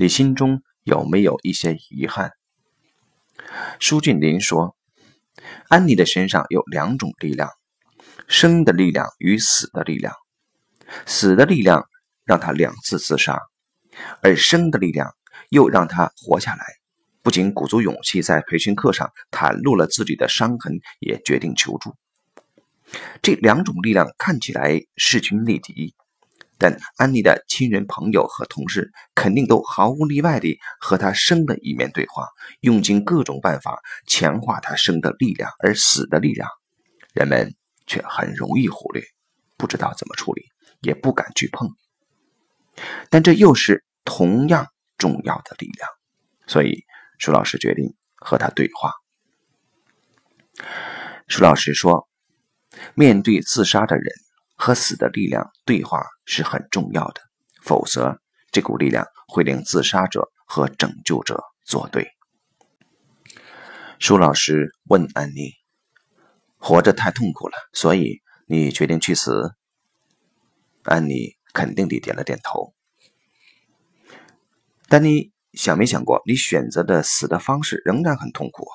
你心中有没有一些遗憾？舒俊林说：“安妮的身上有两种力量，生的力量与死的力量。死的力量让她两次自杀，而生的力量又让她活下来。不仅鼓足勇气在培训课上袒露了自己的伤痕，也决定求助。这两种力量看起来势均力敌。”但安妮的亲人、朋友和同事肯定都毫无例外地和她生的一面对话，用尽各种办法强化她生的力量，而死的力量，人们却很容易忽略，不知道怎么处理，也不敢去碰。但这又是同样重要的力量，所以舒老师决定和他对话。舒老师说：“面对自杀的人。”和死的力量对话是很重要的，否则这股力量会令自杀者和拯救者作对。舒老师问安妮：“活着太痛苦了，所以你决定去死？”安妮肯定地点了点头。但你想没想过，你选择的死的方式仍然很痛苦？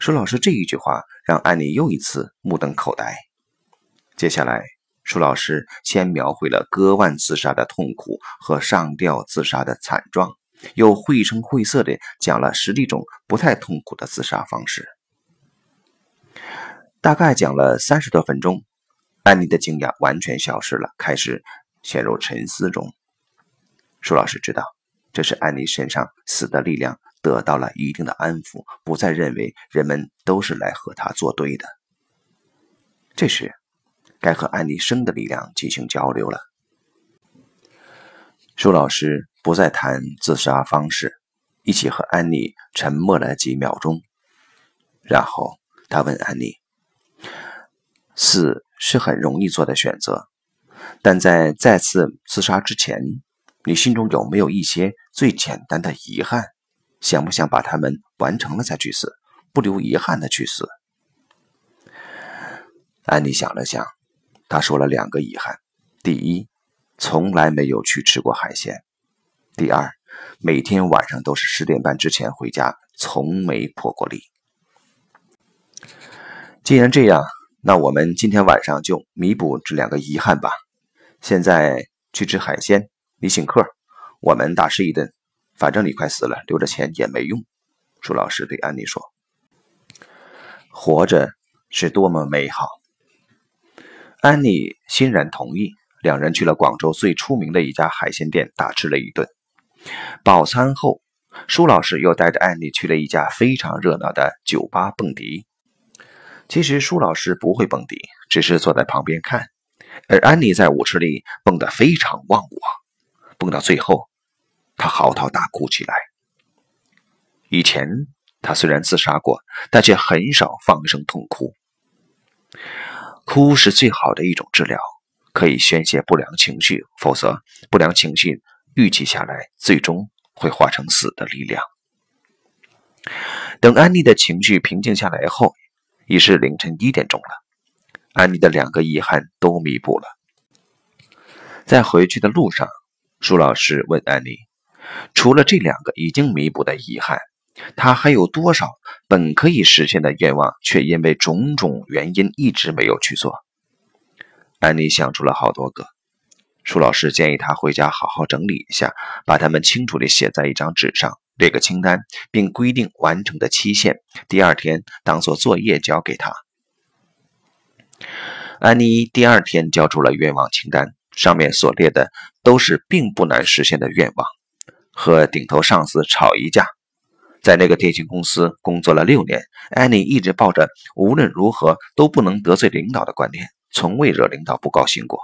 舒老师这一句话让安妮又一次目瞪口呆。接下来，舒老师先描绘了割腕自杀的痛苦和上吊自杀的惨状，又绘声绘色地讲了十几种不太痛苦的自杀方式。大概讲了三十多分钟，安妮的惊讶完全消失了，开始陷入沉思中。舒老师知道，这是安妮身上死的力量得到了一定的安抚，不再认为人们都是来和他作对的。这时。该和安妮生的力量进行交流了。舒老师不再谈自杀方式，一起和安妮沉默了几秒钟，然后他问安妮：“死是很容易做的选择，但在再次自杀之前，你心中有没有一些最简单的遗憾？想不想把它们完成了再去死，不留遗憾的去死？”安妮想了想。他说了两个遗憾：第一，从来没有去吃过海鲜；第二，每天晚上都是十点半之前回家，从没破过例。既然这样，那我们今天晚上就弥补这两个遗憾吧。现在去吃海鲜，你请客，我们大吃一顿。反正你快死了，留着钱也没用。舒老师对安妮说：“活着是多么美好。”安妮欣然同意，两人去了广州最出名的一家海鲜店，大吃了一顿。饱餐后，舒老师又带着安妮去了一家非常热闹的酒吧蹦迪。其实舒老师不会蹦迪，只是坐在旁边看，而安妮在舞池里蹦得非常忘我，蹦到最后，她嚎啕大哭起来。以前她虽然自杀过，但却很少放声痛哭。哭是最好的一种治疗，可以宣泄不良情绪，否则不良情绪郁积下来，最终会化成死的力量。等安妮的情绪平静下来后，已是凌晨一点钟了。安妮的两个遗憾都弥补了。在回去的路上，舒老师问安妮：“除了这两个已经弥补的遗憾。”他还有多少本可以实现的愿望，却因为种种原因一直没有去做？安妮想出了好多个。舒老师建议他回家好好整理一下，把它们清楚地写在一张纸上，列个清单，并规定完成的期限，第二天当做作业交给他。安妮第二天交出了愿望清单，上面所列的都是并不难实现的愿望：和顶头上司吵一架。在那个电信公司工作了六年，安妮一直抱着无论如何都不能得罪领导的观念，从未惹领导不高兴过。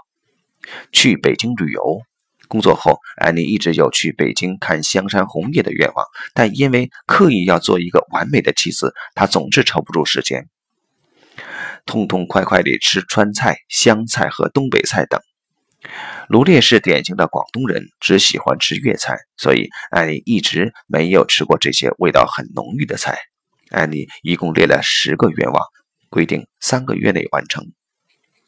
去北京旅游，工作后，安妮一直有去北京看香山红叶的愿望，但因为刻意要做一个完美的妻子，她总是抽不出时间，痛痛快快地吃川菜、湘菜和东北菜等。卢烈是典型的广东人，只喜欢吃粤菜，所以安妮一直没有吃过这些味道很浓郁的菜。安妮一共列了十个愿望，规定三个月内完成。